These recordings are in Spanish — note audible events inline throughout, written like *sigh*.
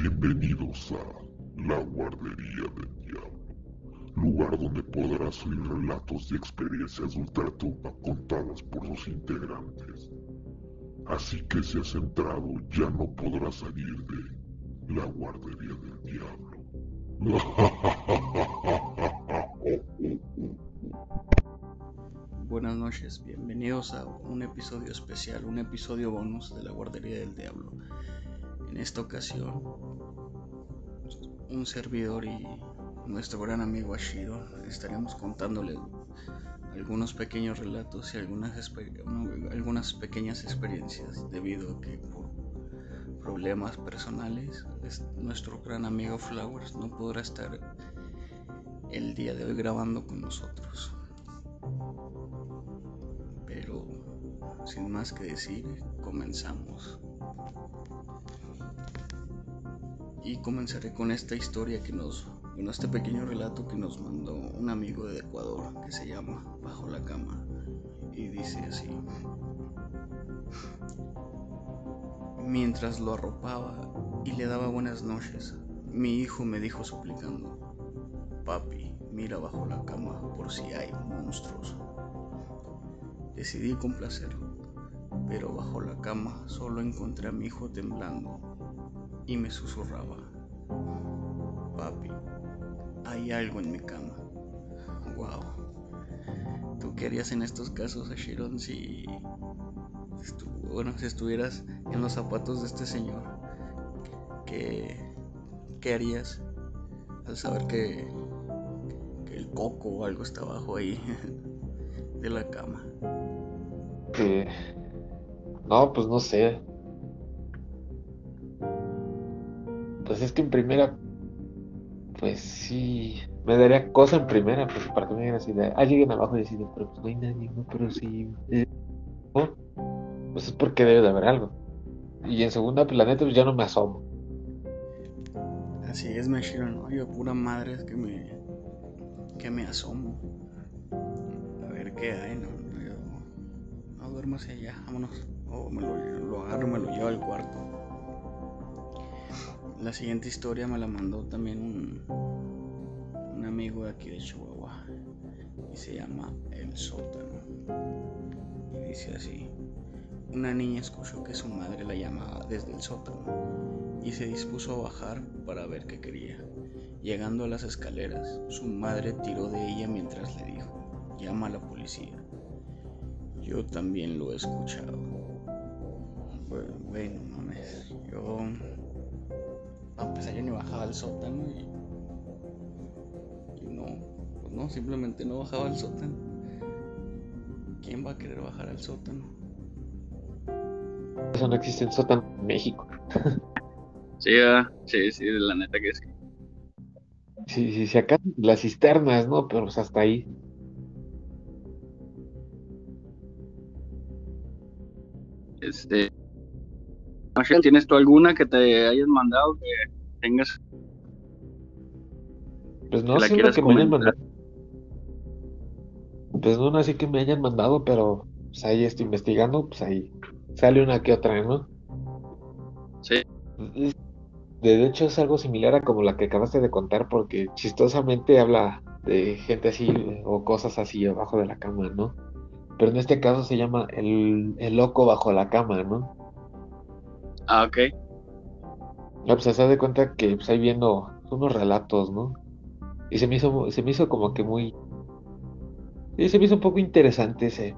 Bienvenidos a la Guardería del Diablo, lugar donde podrás oír relatos y experiencias de ultratumba contadas por los integrantes. Así que si has entrado ya no podrás salir de la Guardería del Diablo. *laughs* Buenas noches, bienvenidos a un episodio especial, un episodio bonus de la Guardería del Diablo. En esta ocasión, un servidor y nuestro gran amigo Ashiro estaremos contándole algunos pequeños relatos y algunas, algunas pequeñas experiencias debido a que por problemas personales nuestro gran amigo Flowers no podrá estar el día de hoy grabando con nosotros. Pero sin más que decir, comenzamos. Y comenzaré con esta historia que nos, con este pequeño relato que nos mandó un amigo de Ecuador que se llama Bajo la cama. Y dice así. Mientras lo arropaba y le daba buenas noches, mi hijo me dijo suplicando, Papi, mira bajo la cama por si hay monstruos. Decidí complacerlo, pero bajo la cama solo encontré a mi hijo temblando y me susurraba, papi, hay algo en mi cama. Wow. ¿Tú qué harías en estos casos, Ashiron, si, bueno, si estuvieras en los zapatos de este señor? ¿Qué, qué harías al saber que, que el coco o algo está abajo ahí *laughs* de la cama? no, pues no sé. Pues es que en primera, pues sí, me daría cosa en primera, pues para que me digan así de, ah, lleguen abajo y deciden, pero pues no hay nadie, pero sí, eh, pues es porque debe de haber algo. Y en segunda, pues la neta, pues ya no me asomo. Así es, me ¿no? Yo pura madre es que me, que me asomo. A ver qué hay, ¿no? no duermo hacia allá, vámonos. O me lo, lo agarro y me lo llevo al cuarto. La siguiente historia me la mandó también un, un amigo de aquí de Chihuahua y se llama El Sótano. Y dice así, una niña escuchó que su madre la llamaba desde el sótano y se dispuso a bajar para ver qué quería. Llegando a las escaleras, su madre tiró de ella mientras le dijo, llama a la policía. Yo también lo he escuchado. Bueno, bueno mames, yo a pesar yo ni bajaba al sótano y, y no, pues no, simplemente no bajaba al sótano. ¿Quién va a querer bajar al sótano? Eso no existe en sótano en México. *laughs* sí, sí, sí, la neta que sí. Sí, sí, sí, acá las cisternas, ¿no? Pero pues hasta ahí. Este, ¿tienes tú alguna que te hayas mandado que tengas? Pues no, sé que me hayan mandado. Pues no, así que me hayan mandado, pero pues ahí estoy investigando, pues ahí sale una que otra, ¿no? Sí. De hecho es algo similar a como la que acabaste de contar, porque chistosamente habla de gente así o cosas así abajo de la cama, ¿no? Pero en este caso se llama el, el loco bajo la cama, ¿no? Ah, ok. No, pues se da de cuenta que pues, ahí viendo unos relatos, ¿no? Y se me hizo, se me hizo como que muy. Sí, se me hizo un poco interesante ese.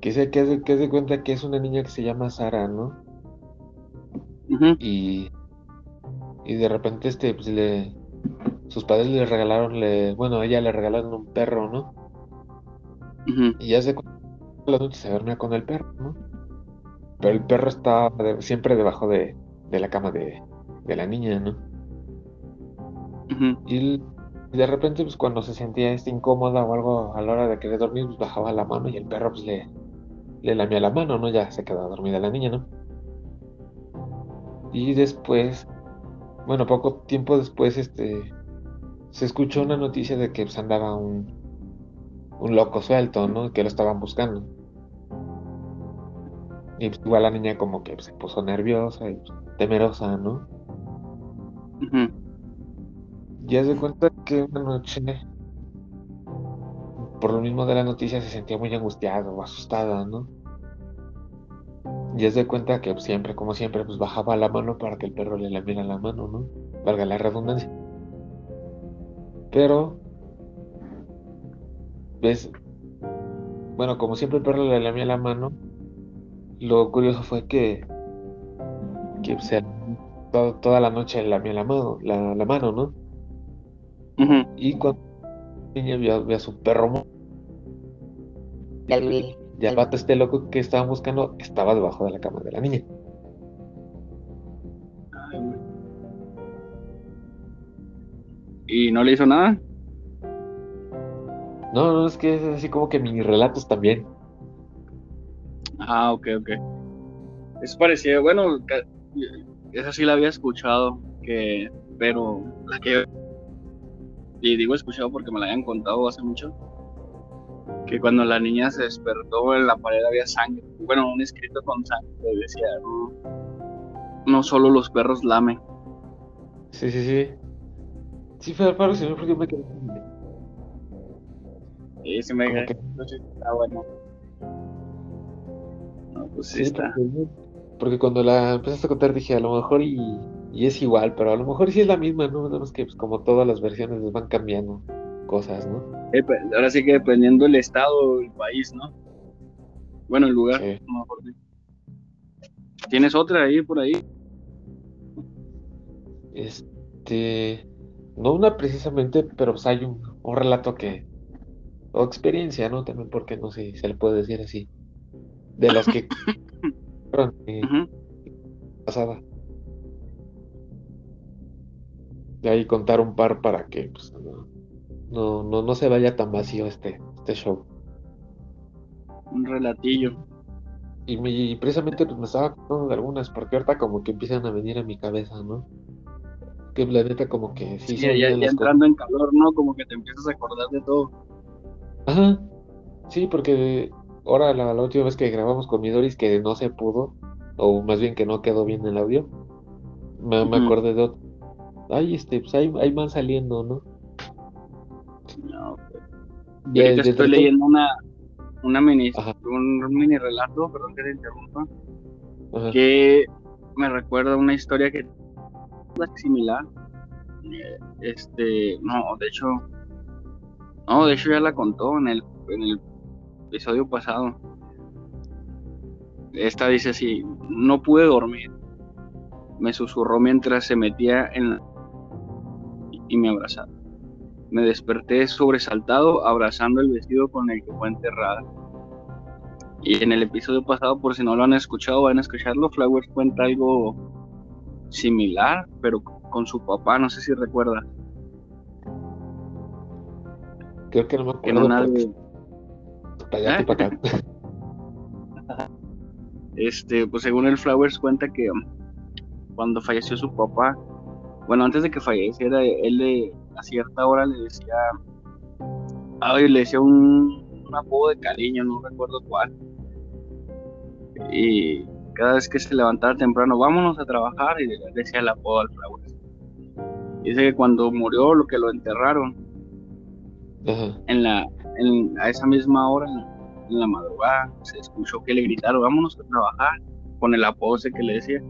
Que se que de, que de cuenta que es una niña que se llama Sara, ¿no? Y. Y de repente, este, pues le. Sus padres le regalaron, le, bueno, a ella le regalaron un perro, ¿no? Y ya se la noche se duerme con el perro, ¿no? Pero el perro está siempre debajo de, la cama de, la niña, ¿no? Y de repente, pues cuando se sentía este incómoda o algo a la hora de querer dormir, pues bajaba la mano y el perro pues le, le lamía la mano, ¿no? Ya se quedaba dormida la niña, ¿no? Y después, bueno, poco tiempo después, este, se escuchó una noticia de que pues, andaba un, un loco suelto, ¿no? Que lo estaban buscando. Y pues, igual la niña como que se puso nerviosa y temerosa, ¿no? Ya se cuenta que una noche, por lo mismo de la noticia, se sentía muy angustiada o asustada, ¿no? Ya se cuenta que siempre, como siempre, pues bajaba la mano para que el perro le lamiera la mano, ¿no? Valga la redundancia. Pero, ves, bueno, como siempre el perro le lamía la mano, lo curioso fue que, que se, toda la noche lamía la mano, la, mano, ¿no? Y cuando la niña vio, a su perro, ya el vato este loco que estaban buscando estaba debajo de la cama de la niña. ¿Y no le hizo nada? No, no, es que es así como que mini relatos también. Ah, ok, ok. Es parecido, bueno, esa sí la había escuchado, que, pero la que... Y digo escuchado porque me la habían contado hace mucho. Que cuando la niña se despertó en la pared había sangre. Bueno, un escrito con sangre decía, no, no solo los perros lamen. Sí, sí, sí. Sí, fue sí, porque me quedé. Sí, sí me quedé. Está bueno. Pues sí, está. Porque, cuando la empezaste a contar dije, a lo mejor y, y, es igual, pero a lo mejor sí es la misma, ¿no? Nada más que pues, como todas las versiones les van cambiando cosas, ¿no? Eh, pues, ahora sí que dependiendo del estado, el país, ¿no? Bueno, el lugar, sí. mejor ¿Tienes otra ahí por ahí? Este no una precisamente, pero pues hay un, relato que, o experiencia, ¿no? También porque no sé si se le puede decir así, de las que *laughs* eh, pasada. De ahí contar un par para que pues, no, no, no, se vaya tan vacío este, este show. Un relatillo. Y, precisamente pues me estaba contando de algunas, porque ahorita como que empiezan a venir a mi cabeza, ¿no? que la neta como que sí. ya, ya, entrando en calor, ¿no? Como que te empiezas a acordar de todo. Ajá. Sí, porque ahora la, última vez que grabamos con Midoris que no se pudo, o más bien que no quedó bien el audio, me, acordé de otro. Ay, este, pues ahí, van saliendo, ¿no? No, pues. estoy leyendo una, una mini, un, mini relato, perdón que te interrumpa, que me recuerda una historia que similar. Eh, este, no, de hecho, no, de hecho ya la contó en el, en el episodio pasado. Esta dice así, no pude dormir. Me susurró mientras se metía en la... y me abrazaba. Me desperté sobresaltado abrazando el vestido con el que fue enterrada. Y en el episodio pasado, por si no lo han escuchado, van a escucharlo. Flowers cuenta algo similar, pero con su papá, no sé si recuerda. Creo que no me acuerdo. ¿Eh? *laughs* este, pues según el Flowers cuenta que cuando falleció su papá, bueno, antes de que falleciera, él le, a cierta hora le decía, ay, le decía un, un apodo de cariño, no recuerdo cuál. Y cada vez que se levantaba temprano, vámonos a trabajar, y le decía el apodo al Flowers. Dice que cuando murió, lo que lo enterraron, en la, a esa misma hora, en la, madrugada, se escuchó que le gritaron, vámonos a trabajar, con el apodo ese que le decía.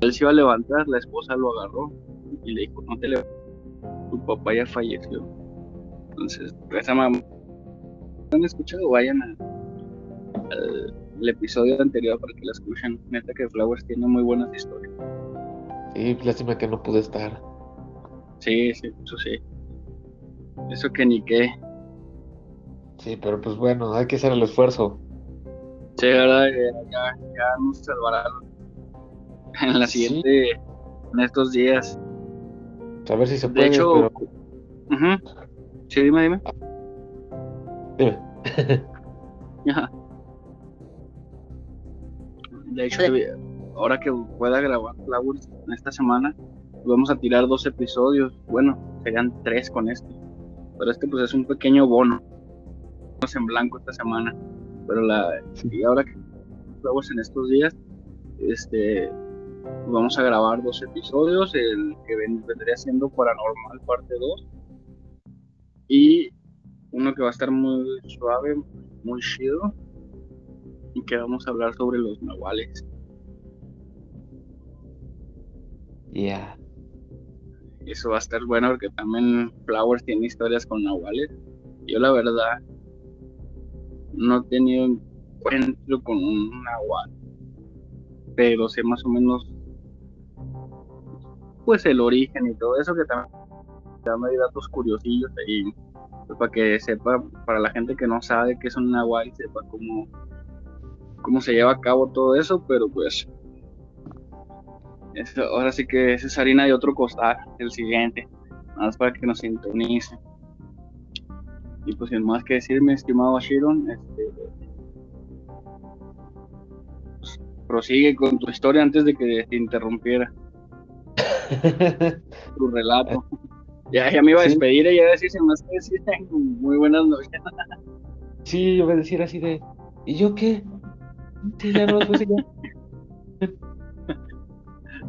Él se iba a levantar, la esposa lo agarró y le dijo, no te levantes, tu papá ya falleció. Entonces, esa mamá, ¿han escuchado? Vayan a, el episodio anterior para que la escuchen. Neta que Flowers tiene muy buenas historias. Sí, lástima que no pude estar. Sí, sí, eso sí. Eso que ni qué. Sí, pero pues bueno, hay que hacer el esfuerzo. Sí, verdad, ya, ya nos salvarán *laughs* en la siguiente, en estos días. A ver si se puede. De hecho, sí, dime, dime. Dime. *laughs* De hecho, ahora que pueda grabar Flowers en esta semana, vamos a tirar dos episodios. Bueno, serían tres con este. Pero este pues es un pequeño bono. En blanco esta semana. Pero la y ahora que Flowers en estos días, este vamos a grabar dos episodios, el que vendría siendo Paranormal parte 2 y uno que va a estar muy suave, muy chido y que vamos a hablar sobre los nahuales. Ya. Eso va a estar bueno porque también Flowers tiene historias con nahuales. Yo la verdad no he tenido encuentro con un nahual, pero sé más o menos pues el origen y todo eso que también me datos curiosillos ahí pues, para que sepa para la gente que no sabe qué es un nahual sepa cómo cómo se lleva a cabo todo eso pero pues ahora sí que es harina de otro costal el siguiente más para que nos sintonice y pues sin más que decir mi estimado Shiron este pues, prosigue con tu historia antes de que te interrumpiera *laughs* tu relato. Ya, ya me iba a despedir y ya decir, se más que decir, *laughs* muy buenas noches. sí, yo voy a decir así de, ¿y yo qué? Sí, ya no, pues ya.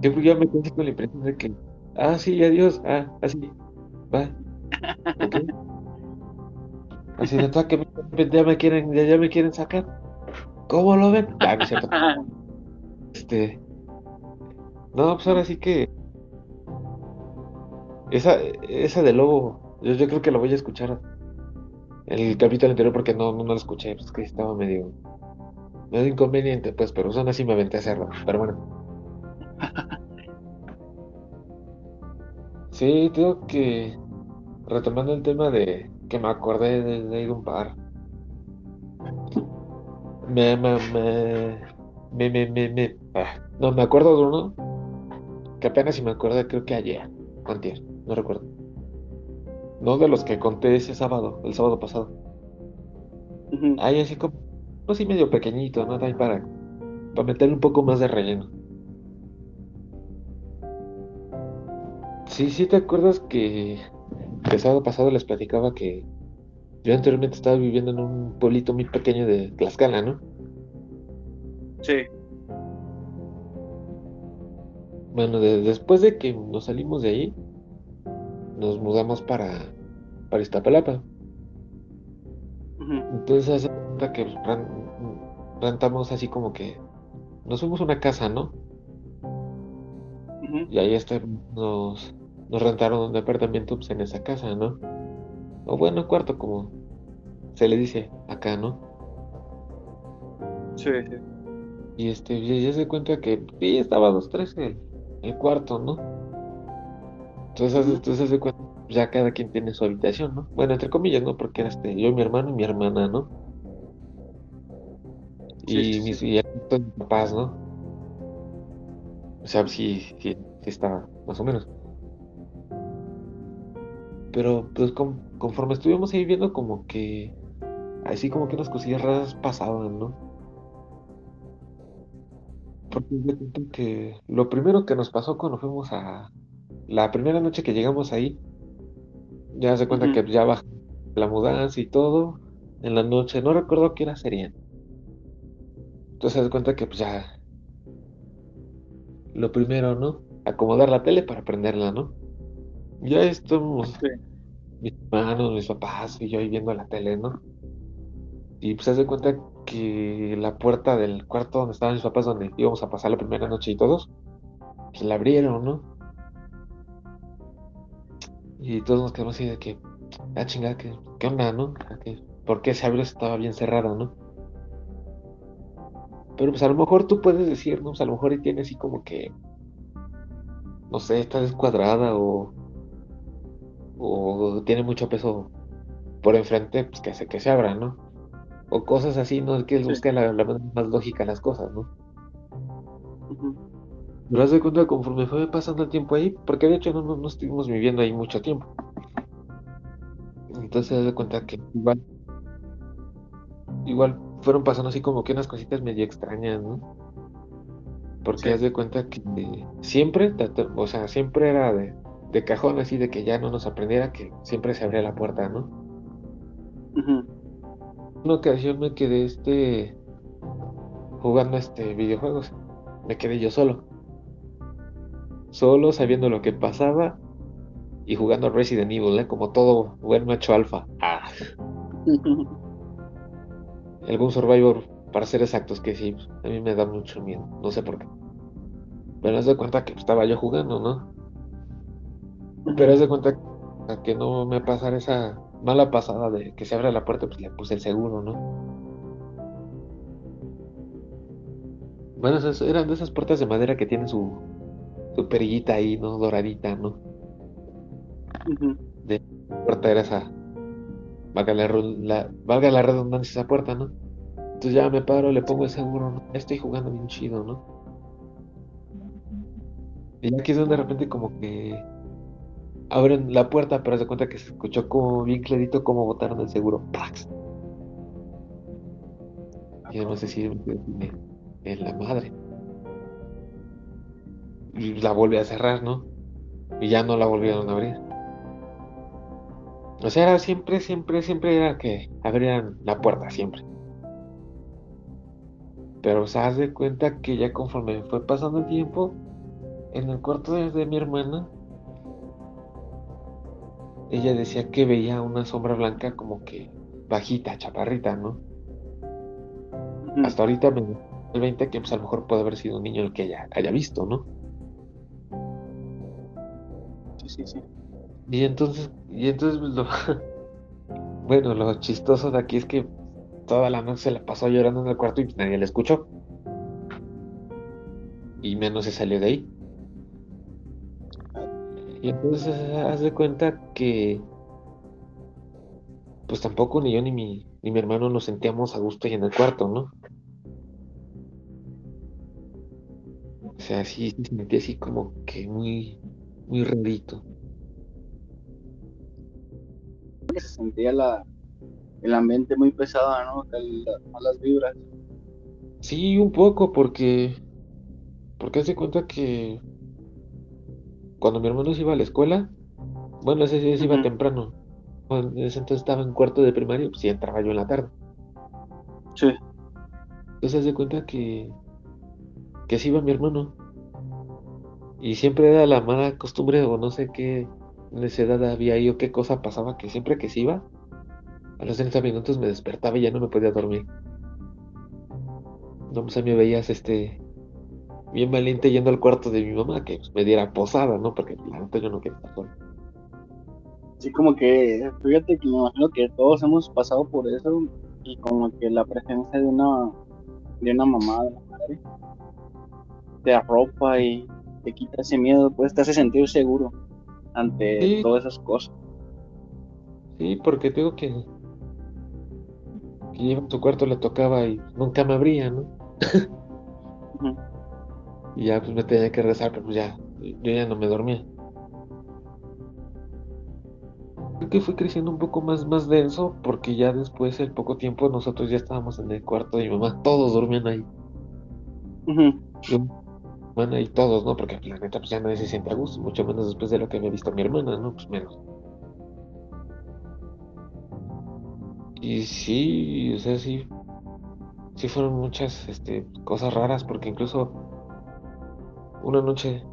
Yo ya me quedé con la impresión de que, ah, sí, adiós, ah, así, va. Así de todo que ya me quieren, ya, ya me quieren sacar. ¿Cómo lo ven? Ah, *laughs* este. No, pues ahora sí que esa, esa de Lobo, yo, yo creo que lo voy a escuchar. El capítulo anterior porque no, no, lo escuché, pues que estaba medio, medio inconveniente, pues, pero son así me aventé a hacerlo, pero bueno. *laughs* Sí, tengo que, retomando el tema de que me acordé de, ir a un bar. Me, me, me, me, me, ah, no, me acuerdo de uno que apenas si me acuerdo, creo que ayer, antier no recuerdo. No de los que conté ese sábado, el sábado pasado. Ahí así como, así medio pequeñito, ¿no? Ahí para, para meterle un poco más de relleno. Sí, sí, ¿te acuerdas que el sábado pasado les platicaba que yo anteriormente estaba viviendo en un pueblito muy pequeño de Tlaxcala, ¿no? Sí. Bueno, después de que nos salimos de ahí, nos mudamos para, para Iztapalapa. Entonces hace cuenta que rentamos así como que nos fuimos a una casa, ¿no? Y ahí este, nos, rentaron un departamento pues, en esa casa, ¿no? O bueno, cuarto, como se le dice acá, ¿no? Sí, sí. Y este, ya, se cuenta que sí, estaba dos, tres el, el cuarto, ¿no? Entonces, entonces ya cada quien tiene su habitación, ¿no? Bueno, entre comillas, ¿no? Porque era este, yo, mi hermano y mi hermana, ¿no? Y mis y papás, ¿no? O sea, sí, sí, sí estaba, más o menos. Pero pues conforme estuvimos ahí viendo como que así como que unas cosillas raras pasaban, ¿no? Porque yo siento que lo primero que nos pasó cuando fuimos a, la primera noche que llegamos ahí, ya se cuenta que ya bajó la mudanza y todo. En la noche, no recuerdo qué hora serían. Entonces se cuenta que pues ya. Lo primero, ¿no? Acomodar la tele para prenderla, ¿no? Ya estamos. Mis hermanos, mis papás y yo ahí viendo la tele, ¿no? Y pues se hace cuenta que la puerta del cuarto donde estaban mis papás, donde íbamos a pasar la primera noche y todos, pues la abrieron, ¿no? Y todos nos quedamos así de que, ah, chingada, ¿qué, qué onda, no? ¿Por qué se abrió estaba bien cerrado, no? Pero pues a lo mejor tú puedes decir, ¿no? Pues a lo mejor y tiene así como que, no sé, está descuadrada o, o tiene mucho peso por enfrente, pues que se, que se abra, ¿no? O cosas así, ¿no? Es que busca la, la más lógica las cosas, ¿no? Pero haz de cuenta conforme fue pasando el tiempo ahí, porque de hecho no, no, estuvimos viviendo ahí mucho tiempo. Entonces haz de cuenta que igual, igual fueron pasando así como que unas cositas medio extrañas, ¿no? Porque haz de cuenta que siempre, o sea, siempre era de, de cajón así de que ya no nos aprendiera que siempre se abría la puerta, ¿no? Una ocasión me quedé este jugando este videojuegos. Me quedé yo solo. solo sabiendo lo que pasaba y jugando Resident Evil, ¿eh? como todo buen macho alfa. Ah. *laughs* Algún Survivor, para ser exactos, que sí, a mí me da mucho miedo, no sé por qué. Pero haz de cuenta que estaba yo jugando, ¿no? Pero haz de cuenta que no me pasara esa mala pasada de que se abre la puerta, pues le puse el seguro, ¿no? Bueno, esas, eran de esas puertas de madera que tienen su, su perillita ahí, ¿no? Doradita, ¿no? De puerta era esa. Valga la, valga la redundancia esa puerta, ¿no? Entonces ya me paro, le pongo el seguro, ¿no? estoy jugando bien chido, ¿no? Y aquí es donde de repente como que abren la puerta, pero se cuenta que se escuchó como bien clarito cómo botaron el seguro. ¡Pax! Y no sé si en la madre. Y la vuelve a cerrar, ¿no? Y ya no la volvieron a abrir. O sea, era siempre, siempre, siempre era que abrían la puerta, siempre. Pero se hace cuenta que ya conforme fue pasando el tiempo, en el cuarto de, mi hermana, ella decía que veía una sombra blanca como que bajita, chaparrita, ¿no? Hasta ahorita me el 20 que pues a lo mejor puede haber sido un niño el que ella haya visto, ¿no? Sí, sí, sí. Y entonces, y entonces pues, lo, *laughs* bueno, lo chistoso de aquí es que toda la noche se la pasó llorando en el cuarto y pues, nadie la escuchó. Y menos se salió de ahí. Y entonces haz de cuenta que pues tampoco ni yo ni mi, ni mi hermano nos sentíamos a gusto ahí en el cuarto, ¿no? O sea, sí se sentía así como que muy, muy rarito. Se sentía la, el ambiente muy pesado, ¿no? Las malas vibras. Sí, un poco, porque. Porque hace cuenta que. Cuando mi hermano se iba a la escuela, bueno, ese sí se iba temprano. en ese entonces estaba en cuarto de primaria, pues entraba yo en la tarde. Sí. Entonces hace cuenta que que así iba mi hermano. Y siempre era la mala costumbre o no sé qué necesidad había ahí o qué cosa pasaba, que siempre que se iba, a los 30 minutos me despertaba y ya no me podía dormir. No, pues a mí me veías este bien valiente yendo al cuarto de mi mamá que pues, me diera posada, ¿no? Porque la neta yo no quería estar solo. Sí, como que, fíjate que me imagino que todos hemos pasado por eso y como que la presencia de una de una mamá, de una madre, te arropa y te quita ese miedo, pues te hace sentir seguro ante todas esas cosas. Sí, porque digo que, que iba a tu cuarto, le tocaba y nunca me abría, ¿no? Y ya pues me tenía que rezar, pero pues ya, yo ya no me dormía. Creo que fui creciendo un poco más, más denso, porque ya después, el poco tiempo, nosotros ya estábamos en el cuarto de mi mamá, todos dormían ahí bueno, y todos, ¿no? Porque la neta, pues ya nadie se siente a gusto, mucho menos después de lo que había visto mi hermana, ¿no? Pues menos. Y sí, o sea, sí, sí fueron muchas este, cosas raras, porque incluso una noche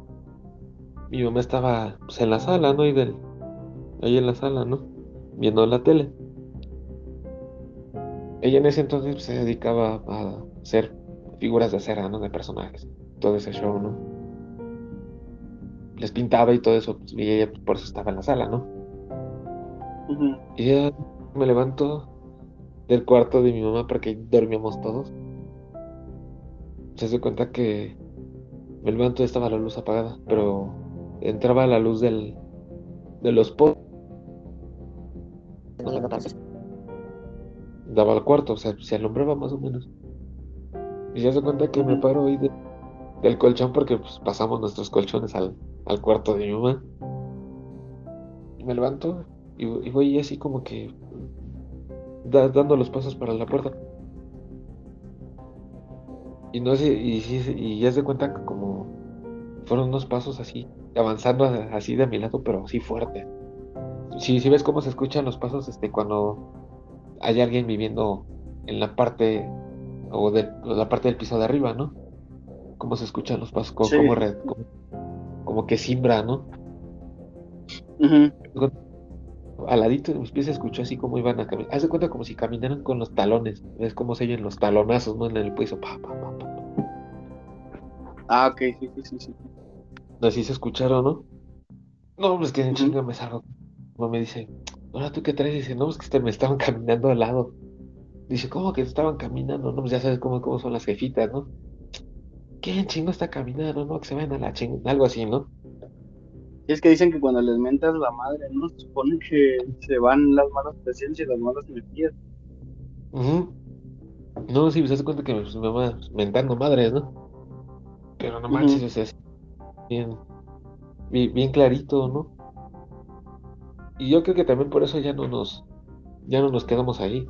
mi mamá estaba pues, en la sala, ¿no? Y del, ahí en la sala, ¿no? Viendo la tele. Ella en ese entonces pues, se dedicaba a hacer figuras de cera, ¿no? De personajes todo ese show, ¿no? Les pintaba y todo eso, pues, y ella por eso estaba en la sala, ¿no? Y ya me levanto del cuarto de mi mamá porque dormíamos todos. Se hace cuenta que me levanto y estaba la luz apagada, pero entraba la luz del, de los postes. Daba al cuarto, o sea, se alumbraba más o menos. Y se hace cuenta que me paro ahí de, del colchón porque pues, pasamos nuestros colchones al, cuarto de mi mamá. Y me levanto y, voy así como que dando los pasos para la puerta. Y no sé, y, y ya se cuenta que como fueron unos pasos así, avanzando así de mi lado, pero así fuerte. Si, si ves cómo se escuchan los pasos este, cuando hay alguien viviendo en la parte o de la parte del piso de arriba, ¿no? cómo se escuchan los pasos, como, como, como que simbra, ¿no? Al ladito de mis pies se escuchó así como iban a caminar. Haz de cuenta como si caminaran con los talones. ¿Ves cómo se oyen los talonazos, ¿no? En el piso. Pa, pa, pa, ah, ok, sí, sí, sí, sí. Así se escucharon, ¿no? No, pues que en chinga me salgo. No me dice, ahora tú qué traes, dice, no, pues que me estaban *laughs* caminando al lado. Dice, ¿cómo que estaban caminando? No, pues ya sabes cómo, cómo son las jefitas, ¿no? ¿Quién chingo está caminando? No, que se vayan a la chingada, algo así, ¿no? Y es que dicen que cuando les mentas la madre, ¿no? Supone que se van las malas presencias, las malas energías. No, sí, se hace cuenta que me, va mentando madres, ¿no? Pero no manches, es bien, bien, clarito, ¿no? Y yo creo que también por eso ya no nos, ya no nos quedamos ahí.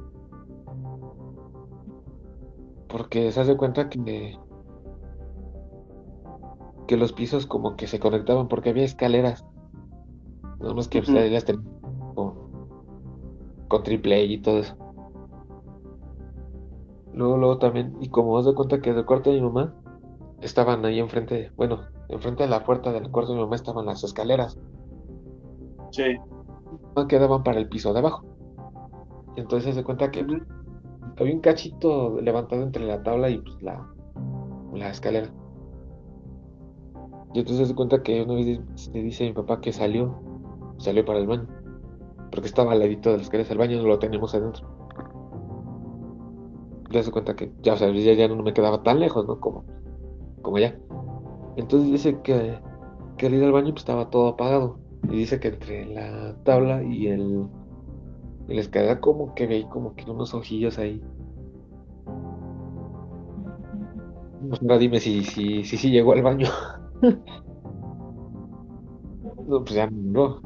Porque se hace cuenta que que los pisos como que se conectaban porque había escaleras. No más que uh con, con triple y todo eso. Luego, luego también, y como os doy cuenta que del cuarto de mi mamá estaban ahí enfrente, bueno, enfrente de la puerta del cuarto de mi mamá estaban las escaleras. Sí. No quedaban para el piso de abajo. Entonces se cuenta que había un cachito levantado entre la tabla y pues la, la escalera. Y entonces se cuenta que una vez le dice a mi papá que salió, salió para el baño, porque estaba al ladito de las escaleras del baño, no lo tenemos adentro. Ya se cuenta que ya, o sea, ya, no me quedaba tan lejos, ¿no? Como, como ya. Entonces dice que, que al ir al baño pues, estaba todo apagado. Y dice que entre la tabla y el, y la escalera como que veí como que unos ojillos ahí. Pues, ahora dime si, si, si, si llegó al baño. *laughs* *laughs* no, pues ya no.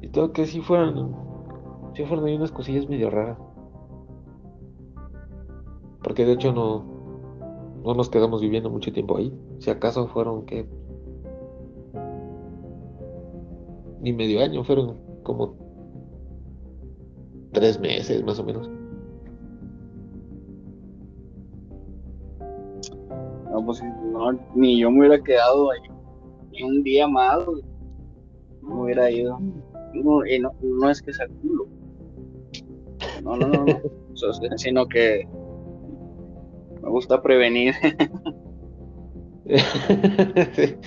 Y todo que sí fueron, sí fueron ahí unas cosillas medio raras. Porque de hecho no, no nos quedamos viviendo mucho tiempo ahí. Si acaso fueron que ni medio año, fueron como tres meses más o menos. No, pues no, ni yo me hubiera quedado ahí ni un día más, no hubiera ido. No, y no, no es que sea culo. No, no, no, no. *laughs* sino que me gusta prevenir. *laughs*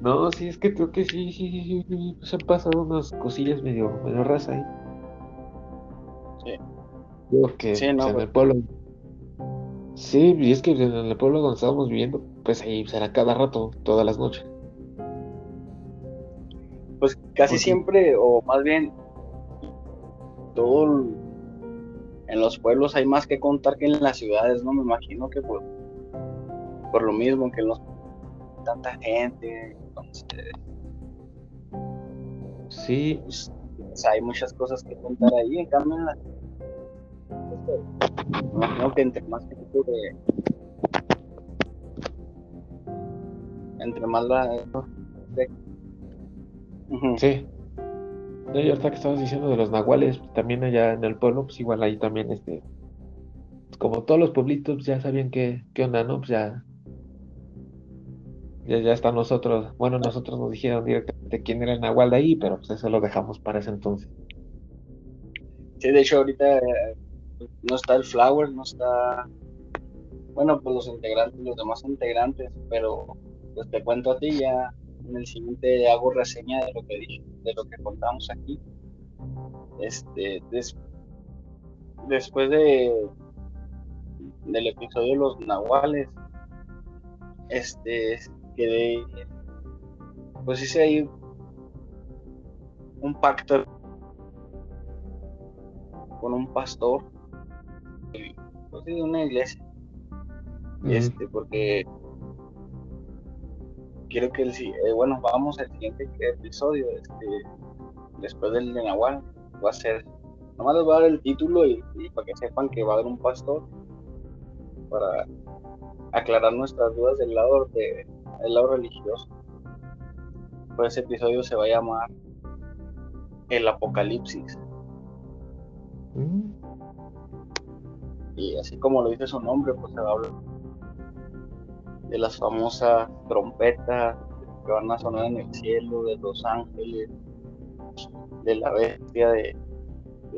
No, sí, es que creo que sí, sí, sí, sí, se han pasado unas cosillas medio, medio raza ahí. Sí. Creo que sí, no, pues, en el pueblo Sí, y es que en el pueblo donde estábamos viviendo, pues ahí será cada rato, todas las noches. Pues casi siempre, o más bien, todo en los pueblos hay más que contar que en las ciudades, ¿no? Me imagino que por, por lo mismo que en los tanta gente, entonces sí, pues, hay muchas cosas que contar ahí, en cambio en la me imagino que entre más gente entre más la sí. Y ahorita que estabas diciendo de los nahuales también allá en el pueblo pues igual ahí también este como todos los pueblitos pues, ya sabían qué, qué onda no pues ya ya, ya está nosotros bueno nosotros nos dijeron directamente quién era el nahual de ahí pero pues eso lo dejamos para ese entonces. Sí de hecho ahorita no está el Flower, no está, bueno, pues los integrantes, los demás integrantes, pero pues te cuento a ti ya en el siguiente hago reseña de lo que dije, de lo que contamos aquí. Este, después de del episodio de los nahuales, este, quedé, pues hice ahí un pacto con un pastor pues de una iglesia. Este, porque quiero que el eh, bueno, vamos al siguiente episodio, este, después del de Nahual, va a ser, nomás les voy a dar el título y, para que sepan que va a haber un pastor para aclarar nuestras dudas del lado de, del lado religioso. Pues ese episodio se va a llamar El Apocalipsis. Mm y así como lo dice su nombre, pues se va a hablar de las famosas trompetas que van a sonar en el cielo, de los ángeles, de la bestia de,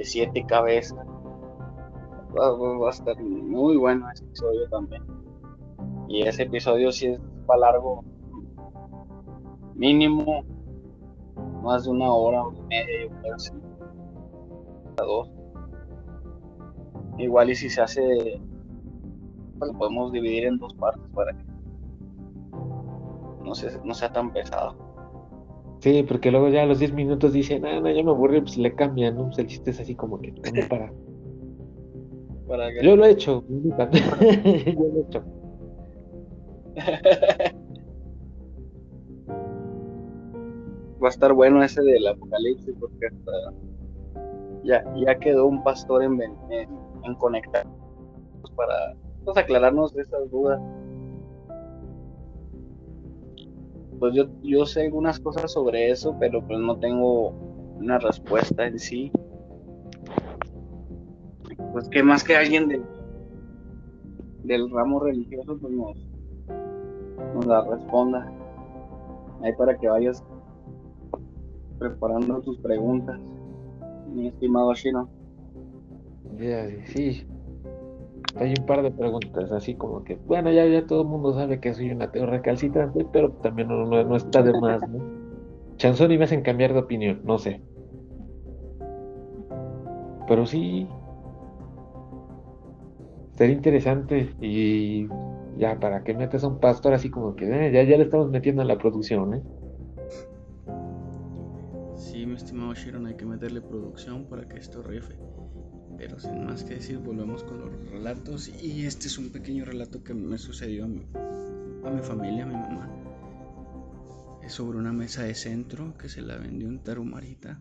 siete cabezas. Va, a estar muy bueno ese episodio también. Y ese episodio si es para largo, mínimo más de una hora, o media, dos. Igual y si se hace, lo podemos dividir en dos partes para que no sea, no sea tan pesado. Sí, porque luego ya a los 10 minutos dicen, ah, no, ya me aburrí, pues le cambian, ¿no? Pues el chiste es así como que, para. *laughs* ¿Para Yo lo he hecho, *laughs* yo lo he hecho. Va a estar bueno ese del apocalipsis porque hasta ya, ya quedó un pastor en, en, conectar para pues, aclararnos esas dudas. Pues yo, yo sé algunas cosas sobre eso, pero pues no tengo una respuesta en sí. Pues que más que alguien del, del ramo religioso pues nos, nos la responda. Ahí para que vayas preparando tus preguntas, mi estimado Shino. sí, hay un par de preguntas, así como que, bueno, ya, ya todo el mundo sabe que soy una ateo recalcitrante, pero también no, no, está de más, ¿no? *laughs* Chanzón y me hacen cambiar de opinión, no sé. Pero sí. Sería interesante y ya para que metas a un pastor así como que eh, ya, ya le estamos metiendo en la producción, ¿eh? Sí, mi estimado Sharon, hay que meterle producción para que esto rife. Pero sin más que decir, volvemos con los relatos. Y este es un pequeño relato que me sucedió a mi, familia, a mi mamá. Es sobre una mesa de centro que se la vendió en Tarumarita,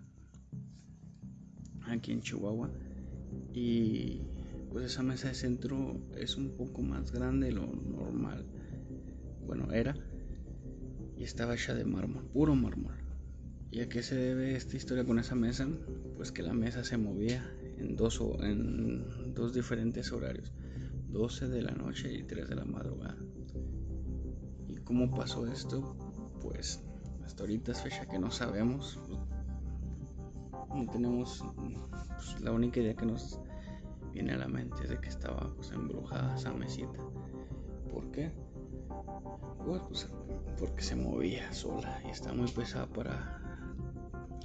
aquí en Chihuahua. Y pues esa mesa de centro es un poco más grande de lo normal. Bueno, era. Y estaba hecha de mármol, puro mármol. ¿Y a qué se debe esta historia con esa mesa? Pues que la mesa se movía en dos, en dos diferentes horarios, 12 de la noche y 3 de la madrugada. ¿Y cómo pasó esto? Pues hasta ahorita es fecha que no sabemos. No tenemos pues, la única idea que nos viene a la mente es de que estaba pues, embrujada esa mesita. ¿Por qué? Pues, pues porque se movía sola y está muy pesada para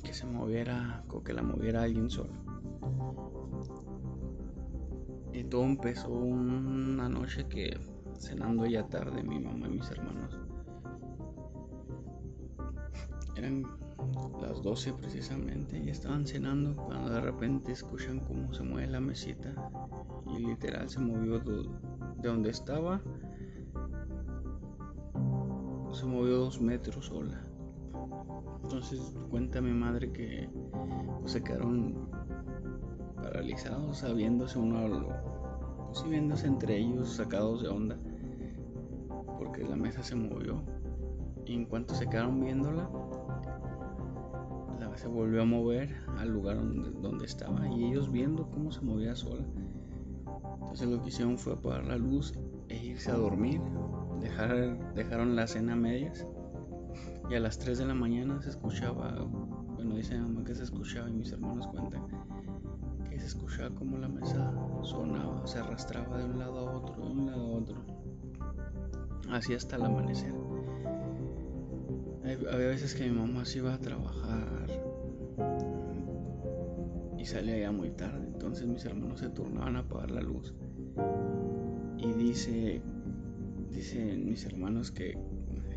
que se moviera o que la moviera alguien solo. Y todo empezó una noche que cenando ya tarde mi mamá y mis hermanos. Eran las 12 precisamente y estaban cenando cuando de repente escuchan cómo se mueve la mesita y literal se movió de donde estaba se movió dos metros sola entonces cuenta mi madre que pues, se quedaron paralizados, sabiéndose uno, pues viéndose entre ellos sacados de onda, porque la mesa se movió. Y en cuanto se quedaron viéndola, la se volvió a mover al lugar donde, estaba y ellos viendo cómo se movía sola. Entonces lo que hicieron fue apagar la luz e irse a dormir. Dejar, dejaron la cena a medias y a las 3 de la mañana se escuchaba, bueno, dice mamá que se escuchaba y mis hermanos cuentan que se escuchaba como la mesa sonaba, se arrastraba de un lado a otro, de un lado a otro, así hasta el amanecer. Había veces que mi mamá se iba a trabajar y salía ya muy tarde, entonces mis hermanos se turnaban a apagar la luz. Y dice, dicen mis hermanos que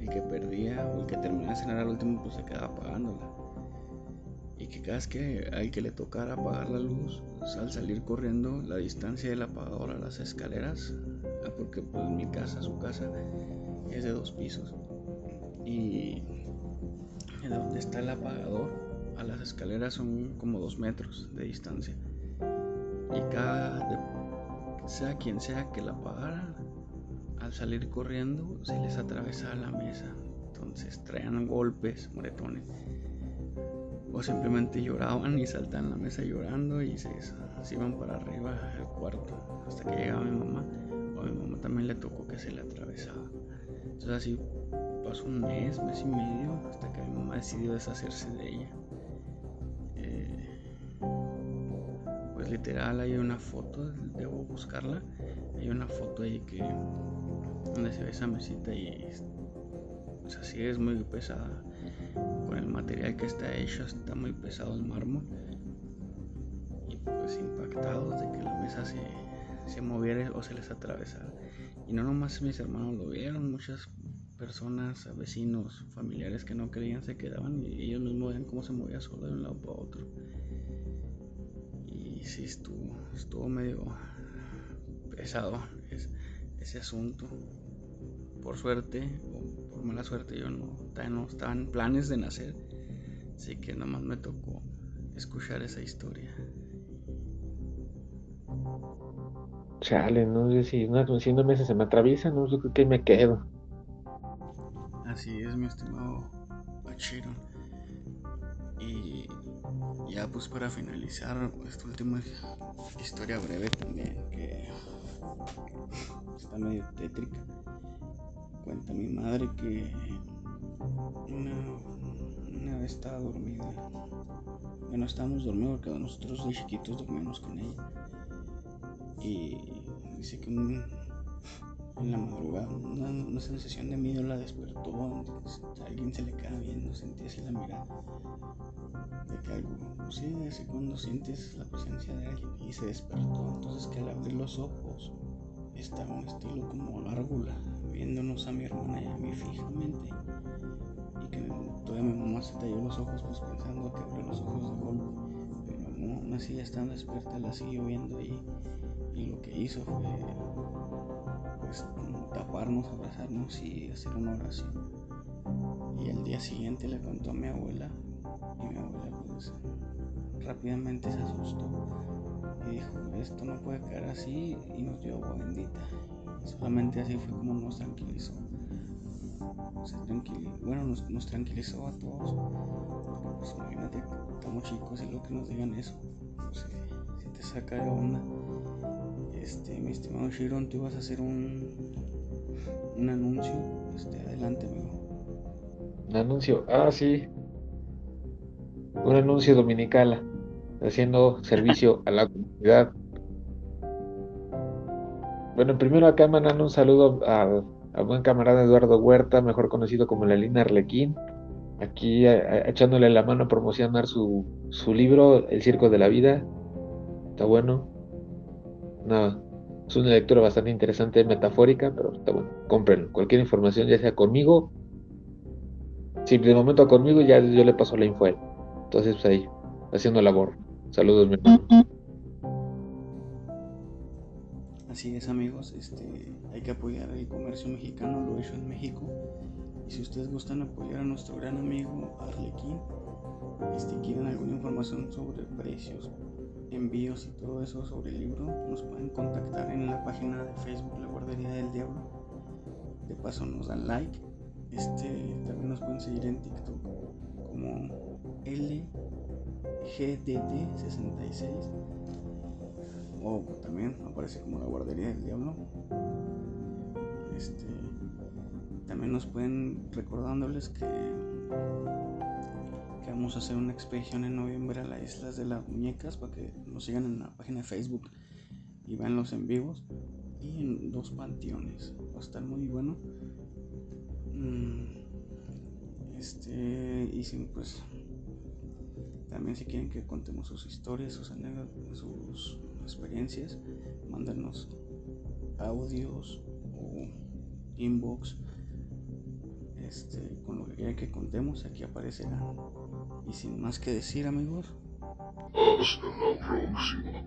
el que perdía o el que terminaba de cenar al último pues se quedaba apagándola. Y que cada vez que hay que le tocara apagar la luz, pues, al salir corriendo la distancia del apagador a las escaleras, ah, porque pues mi casa, su casa, es de dos pisos. Y de donde está el apagador a las escaleras son como dos metros de distancia. Y cada, sea quien sea que la apagara, al salir corriendo se les atravesaba la mesa. Entonces traían golpes, moretones. O simplemente lloraban y saltaban la mesa llorando y se, iban para arriba al cuarto. Hasta que llegaba mi mamá. O mi mamá también le tocó que se le atravesaba. Entonces así pasó un mes, mes y medio, hasta que mi mamá decidió deshacerse de ella. Eh, pues literal hay una foto, debo buscarla. Hay una foto ahí que donde se ve esa mesita y pues así es muy pesada. Con el material que está hecho está muy pesado el mármol. Y pues impactados de que la mesa se, se moviera o se les atravesara. Y no nomás mis hermanos lo vieron, muchas personas, vecinos, familiares que no creían se quedaban y ellos mismos veían cómo se movía solo de un lado para otro. Y sí, estuvo, estuvo medio pesado ese asunto. Por suerte por mala suerte yo no, no estaba en planes de nacer. Así que nada más me tocó escuchar esa historia. Chale, no sé si una no meses se me atraviesa, no, creo que me quedo. Así es, mi estimado Pachiro. Y ya pues para finalizar esta última historia breve también, que está medio tétrica. Cuenta mi madre que una, una vez estaba dormida. Bueno, estábamos dormidos porque nosotros de chiquitos dormimos con ella. Y dice que en la madrugada. Una, sensación de miedo la despertó. A alguien se le queda viendo, sentí así la mirada. De que algo, sí, de cuando sientes la presencia de alguien y se despertó. Entonces que al abrir los ojos estaba un estilo como gárgula, viéndonos a mi hermana y a mí fijamente. Y que todavía mi mamá se talló los ojos pues pensando que abrió los ojos de golpe. Pero no, aún así ya estando despierta la siguió viendo y, y lo que hizo fue pues, taparnos, abrazarnos y hacer una oración. Y al día siguiente le contó a mi abuela y mi abuela pues rápidamente se asustó y dijo, esto no puede quedar así y nos dio agua bendita. Solamente así fue como nos tranquilizó. bueno, nos, tranquilizó a todos. pues imagínate, estamos chicos y lo que nos digan eso, pues, si te saca de onda. Este, mi estimado Shiron, tú ibas a hacer un, un anuncio. Este, adelante, amigo. Un anuncio, ah, sí. Un anuncio dominical haciendo servicio a la comunidad. Bueno, primero acá mandan un saludo al, buen camarada Eduardo Huerta, mejor conocido como la Lina Arlequín. Aquí echándole la mano a promocionar su, su libro, El Circo de la Vida. Está bueno es una lectura bastante interesante, metafórica, pero está bueno, compren cualquier información, ya sea conmigo, si de momento conmigo, ya yo le paso la info a él. Entonces, pues ahí, haciendo labor. Saludos, mi hermano. Así es, amigos, este, hay que apoyar el comercio mexicano, lo hecho en México. Y si ustedes gustan apoyar a nuestro gran amigo Arlequín, este, quieren alguna información sobre precios, envíos y todo eso sobre el libro, nos pueden contactar en la página de Facebook La Guardería del Diablo. De paso nos dan like. Este, también nos pueden seguir en TikTok como LGDD66 también aparece como La Guardería del Diablo. Este, también nos pueden recordándoles que vamos a hacer una expedición en noviembre a las Islas de las Muñecas para que nos sigan en la página de Facebook y vean los en vivos. Y en dos panteones. Va a estar muy bueno. Mm, este, y si, pues, también si quieren que contemos sus historias, sus anécdotas, sus experiencias, mándanos audios o inbox este, con lo que quiera que contemos, aquí aparecerá. Y sin más que decir, amigos. Hasta la próxima.